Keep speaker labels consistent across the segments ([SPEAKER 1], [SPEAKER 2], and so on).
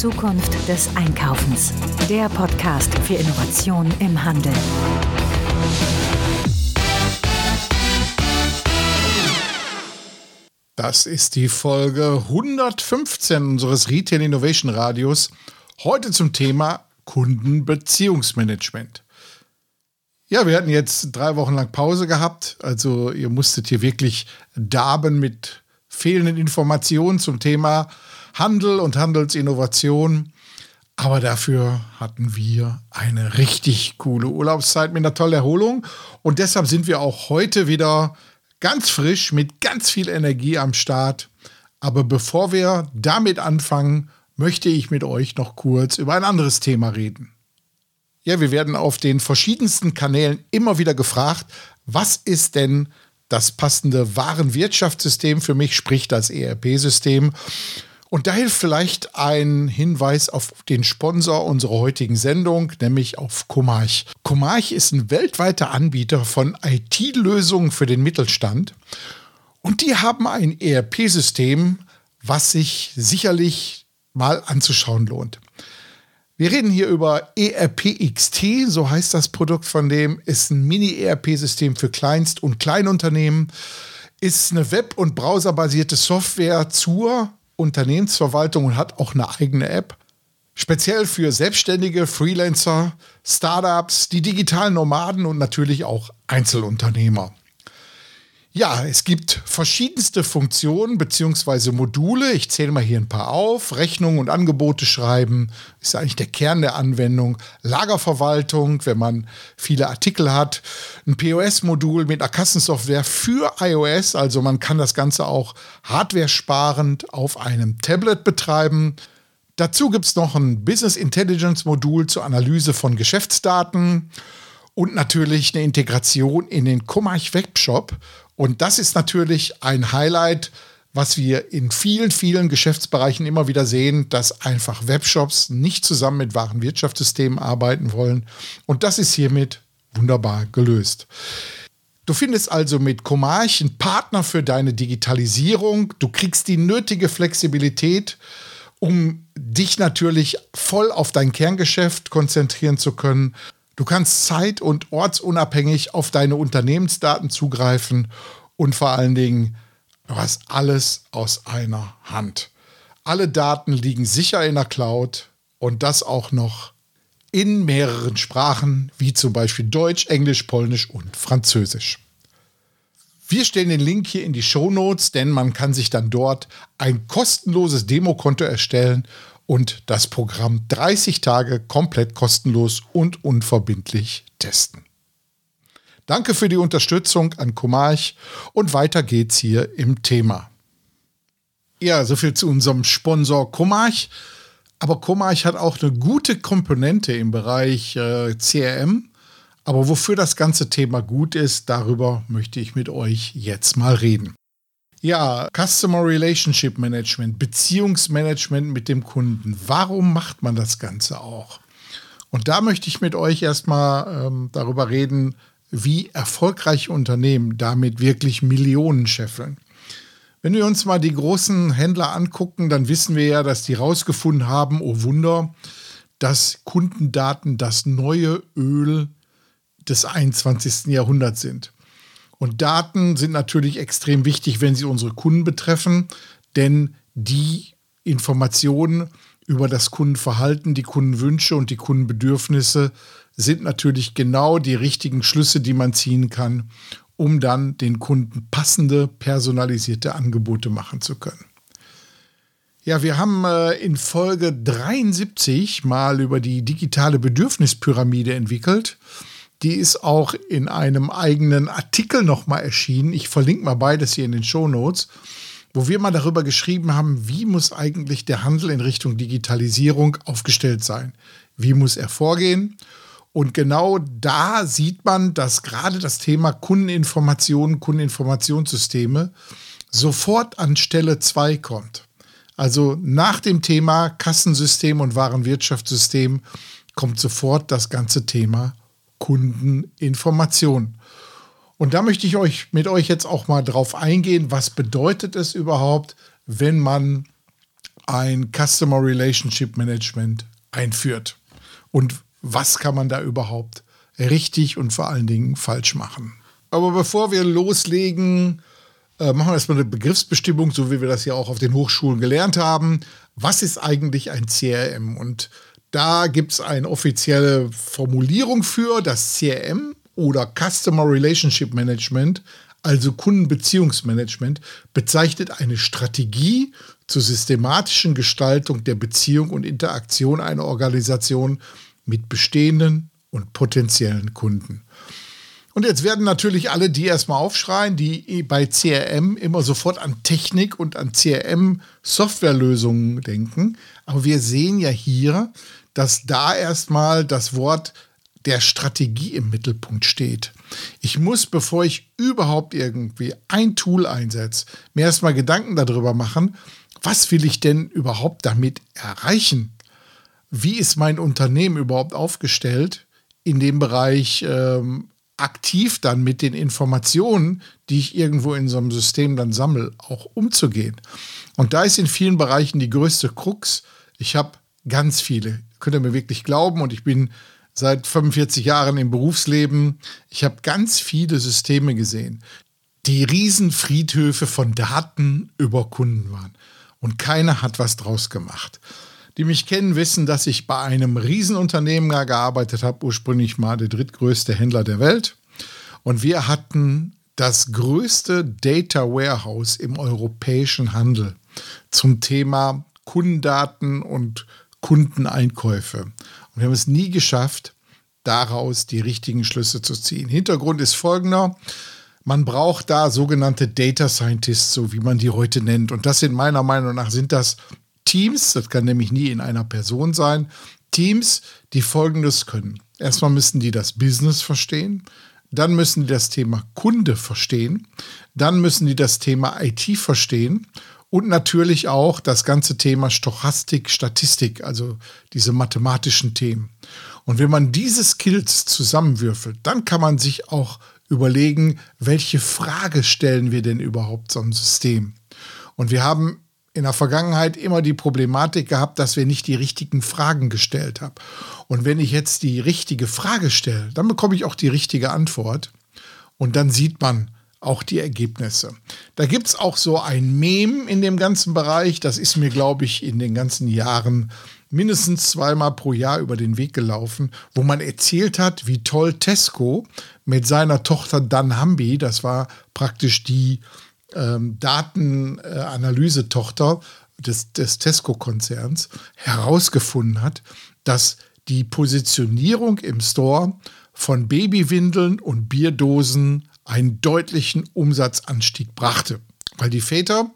[SPEAKER 1] Zukunft des Einkaufens. Der Podcast für Innovation im Handel.
[SPEAKER 2] Das ist die Folge 115 unseres Retail Innovation Radios. Heute zum Thema Kundenbeziehungsmanagement. Ja, wir hatten jetzt drei Wochen lang Pause gehabt. Also ihr musstet hier wirklich darben mit fehlenden Informationen zum Thema Handel und Handelsinnovation. Aber dafür hatten wir eine richtig coole Urlaubszeit mit einer tollen Erholung. Und deshalb sind wir auch heute wieder ganz frisch mit ganz viel Energie am Start. Aber bevor wir damit anfangen, möchte ich mit euch noch kurz über ein anderes Thema reden. Ja, wir werden auf den verschiedensten Kanälen immer wieder gefragt, was ist denn das passende Warenwirtschaftssystem für mich, sprich das ERP-System. Und da hilft vielleicht ein Hinweis auf den Sponsor unserer heutigen Sendung, nämlich auf Comarch. Comarch ist ein weltweiter Anbieter von IT-Lösungen für den Mittelstand. Und die haben ein ERP-System, was sich sicherlich mal anzuschauen lohnt. Wir reden hier über ERPXT, so heißt das Produkt von dem, ist ein Mini-ERP-System für Kleinst- und Kleinunternehmen, ist eine web- und browserbasierte Software zur Unternehmensverwaltung und hat auch eine eigene App. Speziell für Selbstständige, Freelancer, Startups, die digitalen Nomaden und natürlich auch Einzelunternehmer. Ja, es gibt verschiedenste Funktionen bzw. Module. Ich zähle mal hier ein paar auf. Rechnungen und Angebote schreiben ist eigentlich der Kern der Anwendung. Lagerverwaltung, wenn man viele Artikel hat. Ein POS-Modul mit einer Kassensoftware für iOS. Also man kann das Ganze auch hardware-sparend auf einem Tablet betreiben. Dazu gibt es noch ein Business Intelligence Modul zur Analyse von Geschäftsdaten und natürlich eine Integration in den Comarch Webshop und das ist natürlich ein Highlight, was wir in vielen, vielen Geschäftsbereichen immer wieder sehen, dass einfach Webshops nicht zusammen mit Warenwirtschaftssystemen arbeiten wollen. Und das ist hiermit wunderbar gelöst. Du findest also mit Comarch einen Partner für deine Digitalisierung. Du kriegst die nötige Flexibilität, um dich natürlich voll auf dein Kerngeschäft konzentrieren zu können. Du kannst zeit- und ortsunabhängig auf deine Unternehmensdaten zugreifen und vor allen Dingen, du hast alles aus einer Hand. Alle Daten liegen sicher in der Cloud und das auch noch in mehreren Sprachen, wie zum Beispiel Deutsch, Englisch, Polnisch und Französisch. Wir stellen den Link hier in die Show Notes, denn man kann sich dann dort ein kostenloses Demokonto erstellen und das Programm 30 Tage komplett kostenlos und unverbindlich testen. Danke für die Unterstützung an Comarch und weiter geht's hier im Thema. Ja, soviel zu unserem Sponsor Comarch. Aber Comarch hat auch eine gute Komponente im Bereich äh, CRM. Aber wofür das ganze Thema gut ist, darüber möchte ich mit euch jetzt mal reden. Ja, Customer Relationship Management, Beziehungsmanagement mit dem Kunden. Warum macht man das Ganze auch? Und da möchte ich mit euch erstmal ähm, darüber reden, wie erfolgreiche Unternehmen damit wirklich Millionen scheffeln. Wenn wir uns mal die großen Händler angucken, dann wissen wir ja, dass die rausgefunden haben, oh Wunder, dass Kundendaten das neue Öl des 21. Jahrhunderts sind. Und Daten sind natürlich extrem wichtig, wenn sie unsere Kunden betreffen, denn die Informationen über das Kundenverhalten, die Kundenwünsche und die Kundenbedürfnisse sind natürlich genau die richtigen Schlüsse, die man ziehen kann, um dann den Kunden passende, personalisierte Angebote machen zu können. Ja, wir haben äh, in Folge 73 mal über die digitale Bedürfnispyramide entwickelt. Die ist auch in einem eigenen Artikel nochmal erschienen. Ich verlinke mal beides hier in den Show Notes, wo wir mal darüber geschrieben haben, wie muss eigentlich der Handel in Richtung Digitalisierung aufgestellt sein? Wie muss er vorgehen? Und genau da sieht man, dass gerade das Thema Kundeninformationen, Kundeninformationssysteme sofort an Stelle 2 kommt. Also nach dem Thema Kassensystem und Warenwirtschaftssystem kommt sofort das ganze Thema Kundeninformation. Und da möchte ich euch mit euch jetzt auch mal drauf eingehen, was bedeutet es überhaupt, wenn man ein Customer Relationship Management einführt. Und was kann man da überhaupt richtig und vor allen Dingen falsch machen. Aber bevor wir loslegen, äh, machen wir erstmal eine Begriffsbestimmung, so wie wir das ja auch auf den Hochschulen gelernt haben. Was ist eigentlich ein CRM? Und da gibt es eine offizielle Formulierung für das CRM oder Customer Relationship Management, also Kundenbeziehungsmanagement, bezeichnet eine Strategie zur systematischen Gestaltung der Beziehung und Interaktion einer Organisation mit bestehenden und potenziellen Kunden. Und jetzt werden natürlich alle die erstmal aufschreien, die bei CRM immer sofort an Technik und an CRM-Softwarelösungen denken. Aber wir sehen ja hier, dass da erstmal das Wort der Strategie im Mittelpunkt steht. Ich muss, bevor ich überhaupt irgendwie ein Tool einsetze, mir erstmal Gedanken darüber machen, was will ich denn überhaupt damit erreichen? Wie ist mein Unternehmen überhaupt aufgestellt in dem Bereich ähm, aktiv dann mit den Informationen, die ich irgendwo in so einem System dann sammle, auch umzugehen? Und da ist in vielen Bereichen die größte Krux. Ich habe ganz viele, könnt ihr mir wirklich glauben, und ich bin seit 45 Jahren im Berufsleben. Ich habe ganz viele Systeme gesehen, die Riesenfriedhöfe von Daten über Kunden waren. Und keiner hat was draus gemacht. Die mich kennen, wissen, dass ich bei einem Riesenunternehmen gearbeitet habe, ursprünglich mal der drittgrößte Händler der Welt. Und wir hatten das größte Data Warehouse im europäischen Handel zum Thema Kundendaten und Kundeneinkäufe. Und wir haben es nie geschafft, daraus die richtigen Schlüsse zu ziehen. Hintergrund ist folgender. Man braucht da sogenannte Data Scientists, so wie man die heute nennt. Und das sind meiner Meinung nach sind das Teams, das kann nämlich nie in einer Person sein, Teams, die Folgendes können. Erstmal müssen die das Business verstehen, dann müssen die das Thema Kunde verstehen, dann müssen die das Thema IT verstehen und natürlich auch das ganze Thema Stochastik, Statistik, also diese mathematischen Themen. Und wenn man diese Skills zusammenwürfelt, dann kann man sich auch überlegen, welche Frage stellen wir denn überhaupt so einem System. Und wir haben in der Vergangenheit immer die Problematik gehabt, dass wir nicht die richtigen Fragen gestellt haben. Und wenn ich jetzt die richtige Frage stelle, dann bekomme ich auch die richtige Antwort. Und dann sieht man, auch die Ergebnisse. Da gibt es auch so ein Meme in dem ganzen Bereich. Das ist mir, glaube ich, in den ganzen Jahren mindestens zweimal pro Jahr über den Weg gelaufen, wo man erzählt hat, wie toll Tesco mit seiner Tochter Danhambi, das war praktisch die ähm, Datenanalyse-Tochter des, des Tesco-Konzerns, herausgefunden hat, dass die Positionierung im Store von Babywindeln und Bierdosen einen deutlichen Umsatzanstieg brachte. Weil die Väter,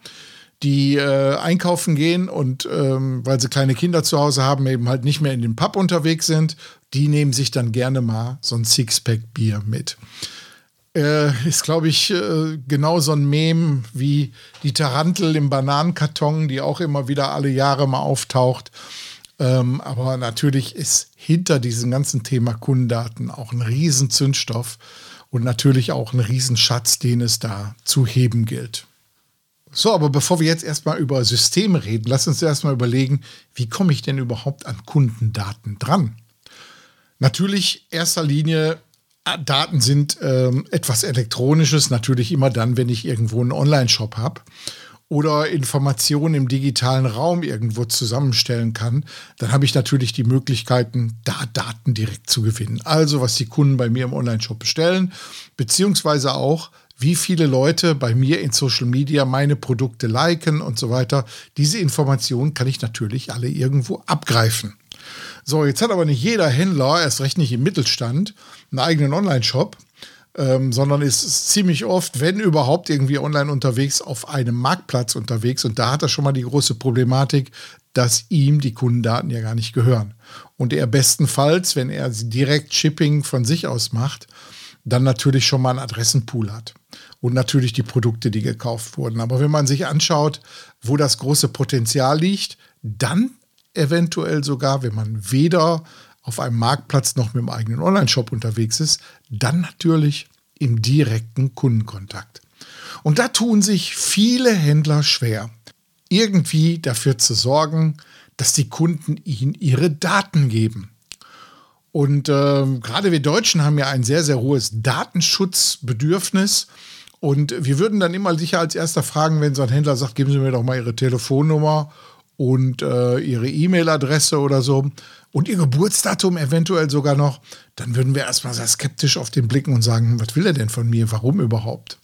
[SPEAKER 2] die äh, einkaufen gehen und ähm, weil sie kleine Kinder zu Hause haben, eben halt nicht mehr in den Pub unterwegs sind, die nehmen sich dann gerne mal so ein Sixpack Bier mit. Äh, ist, glaube ich, äh, genau so ein Mem wie die Tarantel im Bananenkarton, die auch immer wieder alle Jahre mal auftaucht. Ähm, aber natürlich ist hinter diesem ganzen Thema Kundendaten auch ein Riesenzündstoff und natürlich auch ein Riesenschatz, den es da zu heben gilt. So, aber bevor wir jetzt erstmal über Systeme reden, lass uns erstmal überlegen, wie komme ich denn überhaupt an Kundendaten dran? Natürlich, erster Linie, äh, Daten sind ähm, etwas Elektronisches, natürlich immer dann, wenn ich irgendwo einen Online-Shop habe oder Informationen im digitalen Raum irgendwo zusammenstellen kann, dann habe ich natürlich die Möglichkeiten, da Daten direkt zu gewinnen. Also was die Kunden bei mir im Online-Shop bestellen, beziehungsweise auch, wie viele Leute bei mir in Social Media meine Produkte liken und so weiter. Diese Informationen kann ich natürlich alle irgendwo abgreifen. So, jetzt hat aber nicht jeder Händler, erst recht nicht im Mittelstand, einen eigenen Online-Shop ähm, sondern ist ziemlich oft, wenn überhaupt, irgendwie online unterwegs auf einem Marktplatz unterwegs. Und da hat er schon mal die große Problematik, dass ihm die Kundendaten ja gar nicht gehören. Und er bestenfalls, wenn er direkt Shipping von sich aus macht, dann natürlich schon mal einen Adressenpool hat. Und natürlich die Produkte, die gekauft wurden. Aber wenn man sich anschaut, wo das große Potenzial liegt, dann eventuell sogar, wenn man weder auf einem Marktplatz noch mit dem eigenen Online-Shop unterwegs ist, dann natürlich im direkten Kundenkontakt. Und da tun sich viele Händler schwer. irgendwie dafür zu sorgen, dass die Kunden ihnen ihre Daten geben. Und äh, gerade wir Deutschen haben ja ein sehr, sehr hohes Datenschutzbedürfnis. Und wir würden dann immer sicher als erster fragen, wenn so ein Händler sagt, geben Sie mir doch mal Ihre Telefonnummer und äh, Ihre E-Mail-Adresse oder so und Ihr Geburtsdatum eventuell sogar noch, dann würden wir erstmal sehr skeptisch auf den blicken und sagen, was will er denn von mir? Warum überhaupt?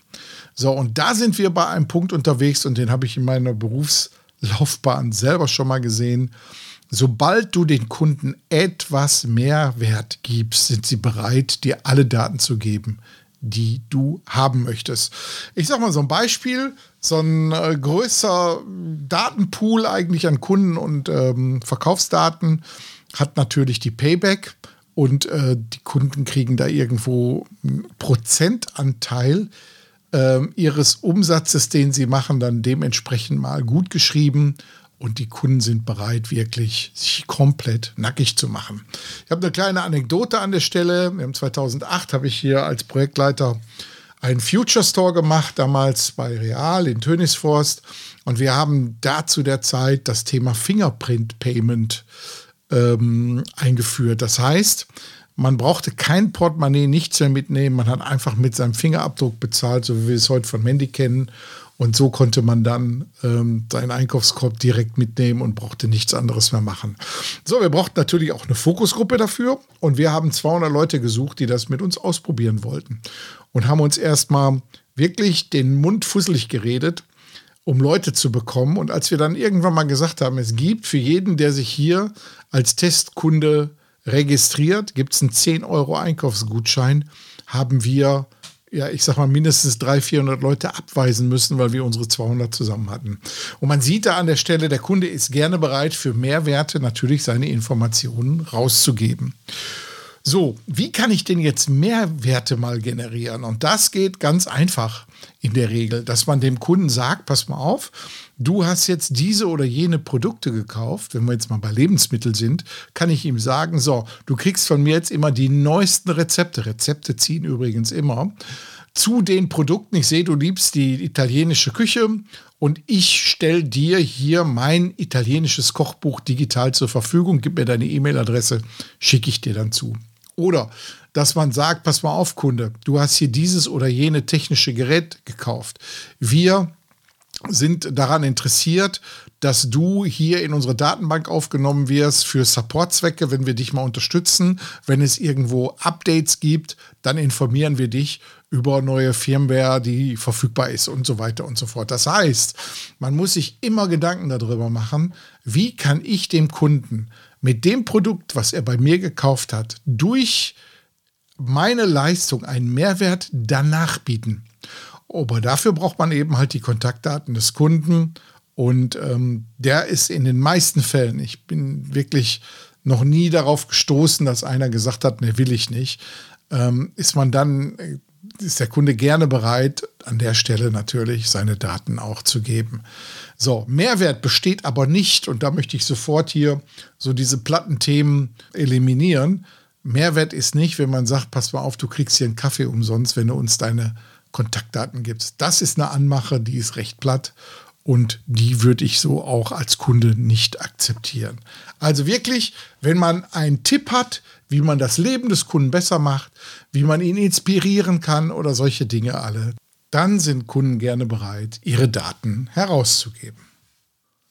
[SPEAKER 2] So, und da sind wir bei einem Punkt unterwegs und den habe ich in meiner Berufslaufbahn selber schon mal gesehen. Sobald du den Kunden etwas mehr Wert gibst, sind sie bereit, dir alle Daten zu geben, die du haben möchtest. Ich sage mal so ein Beispiel, so ein äh, größer Datenpool eigentlich an Kunden und ähm, Verkaufsdaten hat natürlich die Payback und äh, die Kunden kriegen da irgendwo einen Prozentanteil äh, ihres Umsatzes, den sie machen, dann dementsprechend mal gut geschrieben und die Kunden sind bereit, wirklich sich komplett nackig zu machen. Ich habe eine kleine Anekdote an der Stelle. Im 2008 habe ich hier als Projektleiter einen Future Store gemacht, damals bei Real in Tönisforst. Und wir haben da zu der Zeit das Thema Fingerprint Payment ähm, eingeführt. Das heißt, man brauchte kein Portemonnaie, nichts mehr mitnehmen. Man hat einfach mit seinem Fingerabdruck bezahlt, so wie wir es heute von Mandy kennen. Und so konnte man dann ähm, seinen Einkaufskorb direkt mitnehmen und brauchte nichts anderes mehr machen. So, wir brauchten natürlich auch eine Fokusgruppe dafür. Und wir haben 200 Leute gesucht, die das mit uns ausprobieren wollten. Und haben uns erstmal wirklich den Mund fusselig geredet, um Leute zu bekommen. Und als wir dann irgendwann mal gesagt haben, es gibt für jeden, der sich hier als Testkunde registriert, gibt es einen 10 Euro Einkaufsgutschein, haben wir ja, ich sag mal, mindestens 300, 400 Leute abweisen müssen, weil wir unsere 200 zusammen hatten. Und man sieht da an der Stelle, der Kunde ist gerne bereit, für Mehrwerte natürlich seine Informationen rauszugeben. So, wie kann ich denn jetzt Mehrwerte mal generieren? Und das geht ganz einfach in der Regel, dass man dem Kunden sagt, pass mal auf, du hast jetzt diese oder jene Produkte gekauft, wenn wir jetzt mal bei Lebensmitteln sind, kann ich ihm sagen, so, du kriegst von mir jetzt immer die neuesten Rezepte. Rezepte ziehen übrigens immer zu den Produkten. Ich sehe, du liebst die italienische Küche und ich stelle dir hier mein italienisches Kochbuch digital zur Verfügung. Gib mir deine E-Mail-Adresse, schicke ich dir dann zu. Oder dass man sagt, pass mal auf, Kunde, du hast hier dieses oder jene technische Gerät gekauft. Wir sind daran interessiert, dass du hier in unsere Datenbank aufgenommen wirst für Supportzwecke, wenn wir dich mal unterstützen. Wenn es irgendwo Updates gibt, dann informieren wir dich über neue Firmware, die verfügbar ist und so weiter und so fort. Das heißt, man muss sich immer Gedanken darüber machen, wie kann ich dem Kunden mit dem Produkt, was er bei mir gekauft hat, durch meine Leistung einen Mehrwert danach bieten. Aber dafür braucht man eben halt die Kontaktdaten des Kunden und ähm, der ist in den meisten Fällen, ich bin wirklich noch nie darauf gestoßen, dass einer gesagt hat, ne, will ich nicht, ähm, ist man dann, äh, ist der Kunde gerne bereit, an der Stelle natürlich seine Daten auch zu geben. So, Mehrwert besteht aber nicht, und da möchte ich sofort hier so diese platten Themen eliminieren. Mehrwert ist nicht, wenn man sagt, pass mal auf, du kriegst hier einen Kaffee umsonst, wenn du uns deine Kontaktdaten gibst. Das ist eine Anmache, die ist recht platt und die würde ich so auch als Kunde nicht akzeptieren. Also wirklich, wenn man einen Tipp hat, wie man das Leben des Kunden besser macht, wie man ihn inspirieren kann oder solche Dinge alle, dann sind Kunden gerne bereit, ihre Daten herauszugeben.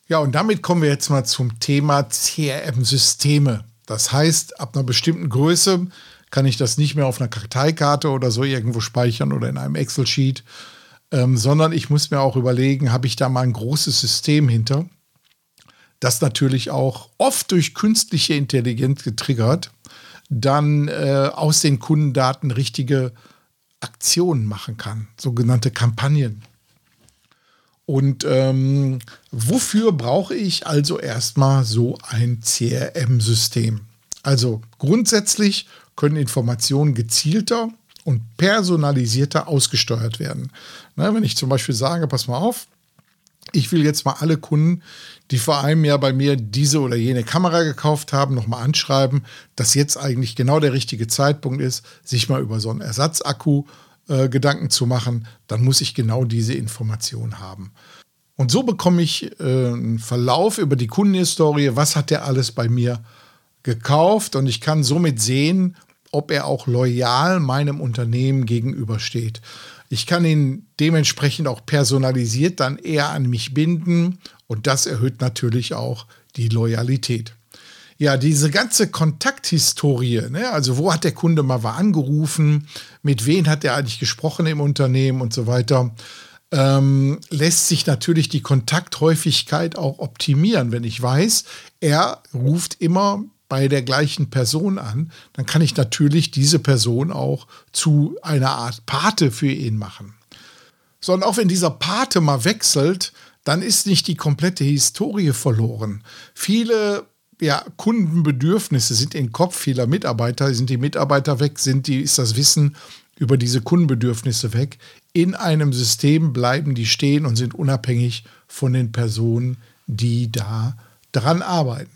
[SPEAKER 2] Ja, und damit kommen wir jetzt mal zum Thema CRM-Systeme. Das heißt, ab einer bestimmten Größe kann ich das nicht mehr auf einer Karteikarte oder so irgendwo speichern oder in einem Excel-Sheet, ähm, sondern ich muss mir auch überlegen, habe ich da mal ein großes System hinter, das natürlich auch oft durch künstliche Intelligenz getriggert, dann äh, aus den Kundendaten richtige Aktionen machen kann, sogenannte Kampagnen. Und ähm, wofür brauche ich also erstmal so ein CRM-System? Also grundsätzlich können Informationen gezielter und personalisierter ausgesteuert werden. Na, wenn ich zum Beispiel sage, pass mal auf, ich will jetzt mal alle Kunden, die vor einem Jahr bei mir diese oder jene Kamera gekauft haben, nochmal anschreiben, dass jetzt eigentlich genau der richtige Zeitpunkt ist, sich mal über so einen Ersatzakku äh, Gedanken zu machen, dann muss ich genau diese Information haben. Und so bekomme ich äh, einen Verlauf über die Kundenhistorie, was hat der alles bei mir gekauft und ich kann somit sehen, ob er auch loyal meinem Unternehmen gegenübersteht. Ich kann ihn dementsprechend auch personalisiert dann eher an mich binden und das erhöht natürlich auch die Loyalität. Ja, diese ganze Kontakthistorie, ne? also wo hat der Kunde mal angerufen, mit wem hat er eigentlich gesprochen im Unternehmen und so weiter, ähm, lässt sich natürlich die Kontakthäufigkeit auch optimieren. Wenn ich weiß, er ruft immer bei der gleichen Person an, dann kann ich natürlich diese Person auch zu einer Art Pate für ihn machen. Sondern auch wenn dieser Pate mal wechselt, dann ist nicht die komplette Historie verloren. Viele ja, Kundenbedürfnisse sind im Kopf vieler Mitarbeiter. Sind die Mitarbeiter weg, sind die, ist das Wissen über diese Kundenbedürfnisse weg in einem System bleiben die stehen und sind unabhängig von den Personen, die da dran arbeiten.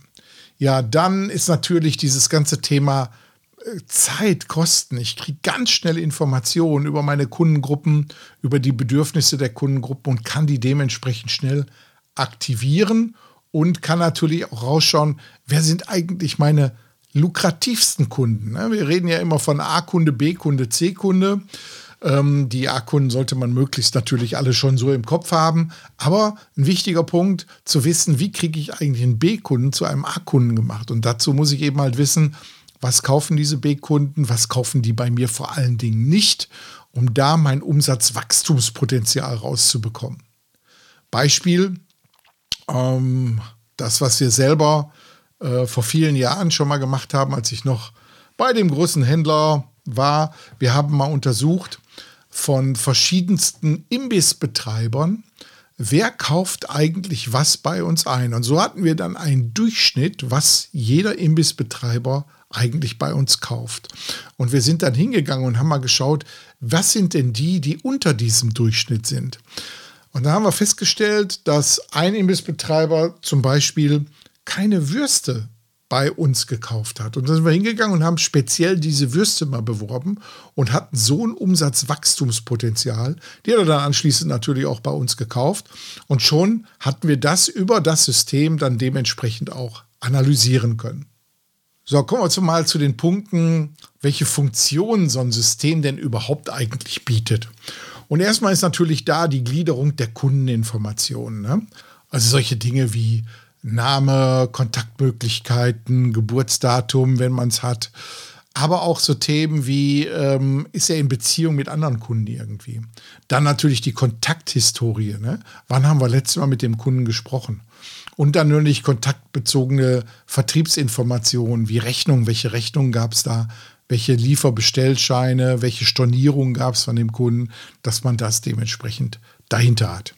[SPEAKER 2] Ja, dann ist natürlich dieses ganze Thema äh, Zeit, Kosten. Ich kriege ganz schnell Informationen über meine Kundengruppen, über die Bedürfnisse der Kundengruppen und kann die dementsprechend schnell aktivieren und kann natürlich auch rausschauen, wer sind eigentlich meine lukrativsten Kunden. Ne? Wir reden ja immer von A-Kunde, B-Kunde, C-Kunde. Ähm, die A-Kunden sollte man möglichst natürlich alle schon so im Kopf haben. Aber ein wichtiger Punkt, zu wissen, wie kriege ich eigentlich einen B-Kunden zu einem A-Kunden gemacht. Und dazu muss ich eben halt wissen, was kaufen diese B-Kunden, was kaufen die bei mir vor allen Dingen nicht, um da mein Umsatzwachstumspotenzial rauszubekommen. Beispiel, ähm, das, was wir selber äh, vor vielen Jahren schon mal gemacht haben, als ich noch bei dem großen Händler war. Wir haben mal untersucht, von verschiedensten Imbissbetreibern, wer kauft eigentlich was bei uns ein. Und so hatten wir dann einen Durchschnitt, was jeder Imbissbetreiber eigentlich bei uns kauft. Und wir sind dann hingegangen und haben mal geschaut, was sind denn die, die unter diesem Durchschnitt sind. Und da haben wir festgestellt, dass ein Imbissbetreiber zum Beispiel keine Würste bei uns gekauft hat. Und dann sind wir hingegangen und haben speziell diese Würste mal beworben und hatten so ein Umsatzwachstumspotenzial. Die hat er dann anschließend natürlich auch bei uns gekauft. Und schon hatten wir das über das System dann dementsprechend auch analysieren können. So, kommen wir mal zu den Punkten, welche Funktionen so ein System denn überhaupt eigentlich bietet. Und erstmal ist natürlich da die Gliederung der Kundeninformationen. Ne? Also solche Dinge wie Name, Kontaktmöglichkeiten, Geburtsdatum, wenn man es hat. Aber auch so Themen wie, ähm, ist er in Beziehung mit anderen Kunden irgendwie? Dann natürlich die Kontakthistorie. Ne? Wann haben wir letztes Mal mit dem Kunden gesprochen? Und dann natürlich kontaktbezogene Vertriebsinformationen wie Rechnungen. Welche Rechnungen gab es da? Welche Lieferbestellscheine? Welche Stornierungen gab es von dem Kunden? Dass man das dementsprechend dahinter hat.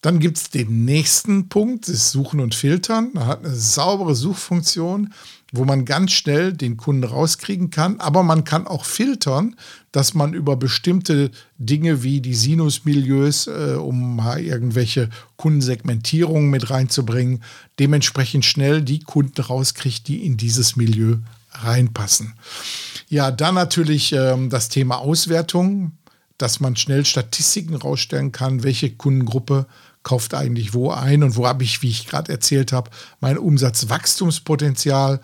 [SPEAKER 2] Dann gibt es den nächsten Punkt, das Suchen und Filtern. Man hat eine saubere Suchfunktion, wo man ganz schnell den Kunden rauskriegen kann. Aber man kann auch filtern, dass man über bestimmte Dinge wie die Sinusmilieus, äh, um mal irgendwelche Kundensegmentierungen mit reinzubringen, dementsprechend schnell die Kunden rauskriegt, die in dieses Milieu reinpassen. Ja, dann natürlich ähm, das Thema Auswertung, dass man schnell Statistiken rausstellen kann, welche Kundengruppe kauft eigentlich wo ein und wo habe ich, wie ich gerade erzählt habe, mein Umsatzwachstumspotenzial.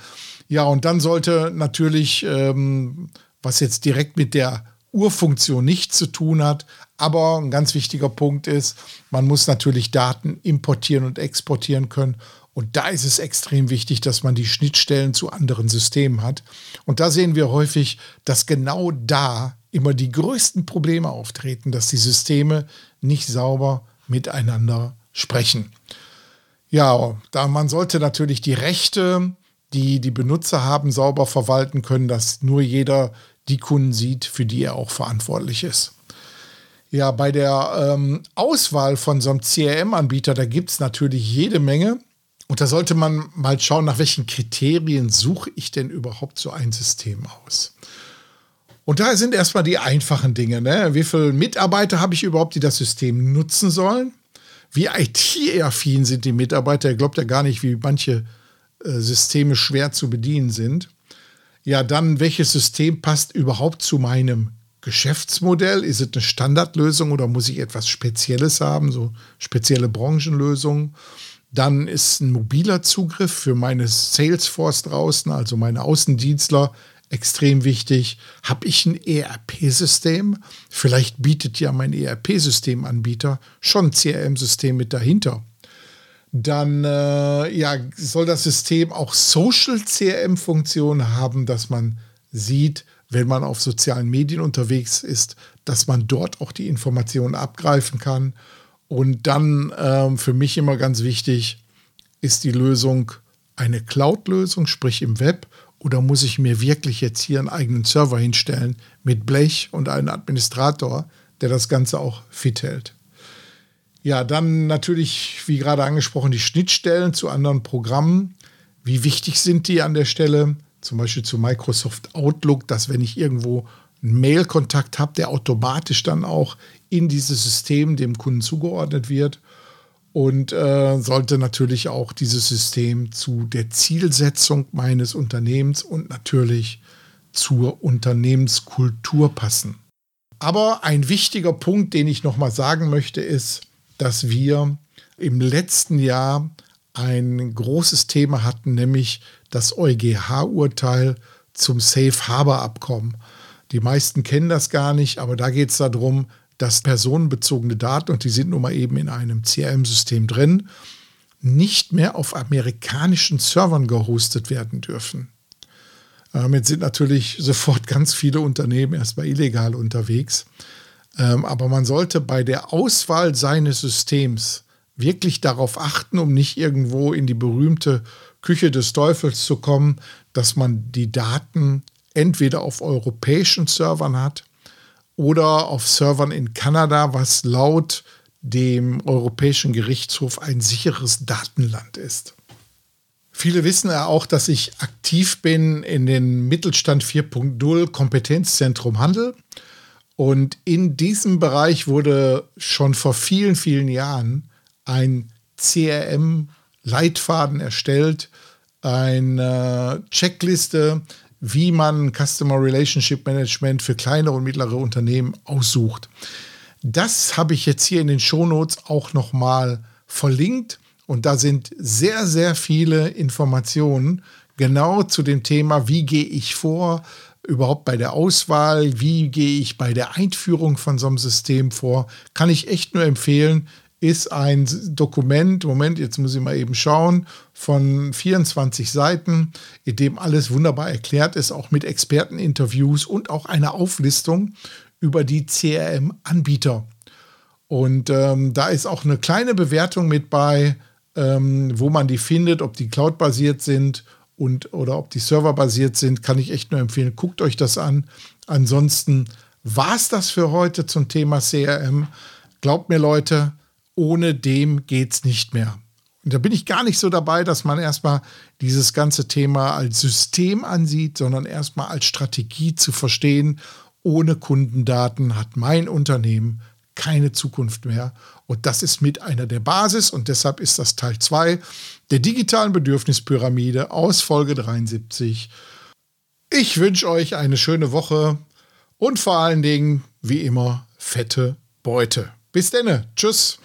[SPEAKER 2] Ja, und dann sollte natürlich, ähm, was jetzt direkt mit der Urfunktion nichts zu tun hat, aber ein ganz wichtiger Punkt ist, man muss natürlich Daten importieren und exportieren können. Und da ist es extrem wichtig, dass man die Schnittstellen zu anderen Systemen hat. Und da sehen wir häufig, dass genau da immer die größten Probleme auftreten, dass die Systeme nicht sauber miteinander sprechen. Ja, da man sollte natürlich die Rechte, die die Benutzer haben, sauber verwalten können, dass nur jeder die Kunden sieht, für die er auch verantwortlich ist. Ja, bei der ähm, Auswahl von so einem CRM-Anbieter, da gibt es natürlich jede Menge. Und da sollte man mal schauen, nach welchen Kriterien suche ich denn überhaupt so ein System aus. Und da sind erstmal die einfachen Dinge. Ne? Wie viele Mitarbeiter habe ich überhaupt, die das System nutzen sollen? Wie IT-affin sind die Mitarbeiter? Ihr glaubt ja gar nicht, wie manche äh, Systeme schwer zu bedienen sind. Ja, dann, welches System passt überhaupt zu meinem Geschäftsmodell? Ist es eine Standardlösung oder muss ich etwas Spezielles haben, so spezielle Branchenlösungen? Dann ist ein mobiler Zugriff für meine Salesforce draußen, also meine Außendienstler, extrem wichtig. Habe ich ein ERP-System? Vielleicht bietet ja mein ERP-Systemanbieter schon ein CRM-System mit dahinter. Dann äh, ja, soll das System auch Social CRM-Funktionen haben, dass man sieht, wenn man auf sozialen Medien unterwegs ist, dass man dort auch die Informationen abgreifen kann. Und dann äh, für mich immer ganz wichtig, ist die Lösung eine Cloud-Lösung, sprich im Web, oder muss ich mir wirklich jetzt hier einen eigenen Server hinstellen mit Blech und einen Administrator, der das Ganze auch fit hält? Ja, dann natürlich, wie gerade angesprochen, die Schnittstellen zu anderen Programmen. Wie wichtig sind die an der Stelle? Zum Beispiel zu Microsoft Outlook, dass wenn ich irgendwo einen Mail-Kontakt habe, der automatisch dann auch in dieses System dem Kunden zugeordnet wird und äh, sollte natürlich auch dieses System zu der Zielsetzung meines Unternehmens und natürlich zur Unternehmenskultur passen. Aber ein wichtiger Punkt, den ich nochmal sagen möchte, ist, dass wir im letzten Jahr ein großes Thema hatten, nämlich das EuGH-Urteil zum Safe Harbor Abkommen. Die meisten kennen das gar nicht, aber da geht es darum, dass personenbezogene Daten, und die sind nun mal eben in einem CRM-System drin, nicht mehr auf amerikanischen Servern gehostet werden dürfen. Damit sind natürlich sofort ganz viele Unternehmen erstmal illegal unterwegs. Ähm, aber man sollte bei der Auswahl seines Systems wirklich darauf achten, um nicht irgendwo in die berühmte Küche des Teufels zu kommen, dass man die Daten entweder auf europäischen Servern hat oder auf Servern in Kanada, was laut dem Europäischen Gerichtshof ein sicheres Datenland ist. Viele wissen ja auch, dass ich aktiv bin in den Mittelstand 4.0 Kompetenzzentrum Handel. Und in diesem Bereich wurde schon vor vielen, vielen Jahren ein CRM-Leitfaden erstellt, eine Checkliste, wie man Customer Relationship Management für kleine und mittlere Unternehmen aussucht. Das habe ich jetzt hier in den Shownotes auch nochmal verlinkt und da sind sehr, sehr viele Informationen genau zu dem Thema, wie gehe ich vor, überhaupt bei der Auswahl, wie gehe ich bei der Einführung von so einem System vor, kann ich echt nur empfehlen ist ein Dokument, Moment, jetzt muss ich mal eben schauen, von 24 Seiten, in dem alles wunderbar erklärt ist, auch mit Experteninterviews und auch eine Auflistung über die CRM-Anbieter. Und ähm, da ist auch eine kleine Bewertung mit bei, ähm, wo man die findet, ob die cloud-basiert sind und oder ob die serverbasiert sind, kann ich echt nur empfehlen. Guckt euch das an. Ansonsten war es das für heute zum Thema CRM. Glaubt mir, Leute, ohne dem geht es nicht mehr. Und da bin ich gar nicht so dabei, dass man erstmal dieses ganze Thema als System ansieht, sondern erstmal als Strategie zu verstehen. Ohne Kundendaten hat mein Unternehmen keine Zukunft mehr. Und das ist mit einer der Basis und deshalb ist das Teil 2 der digitalen Bedürfnispyramide aus Folge 73. Ich wünsche euch eine schöne Woche und vor allen Dingen, wie immer, fette Beute. Bis denne. Tschüss.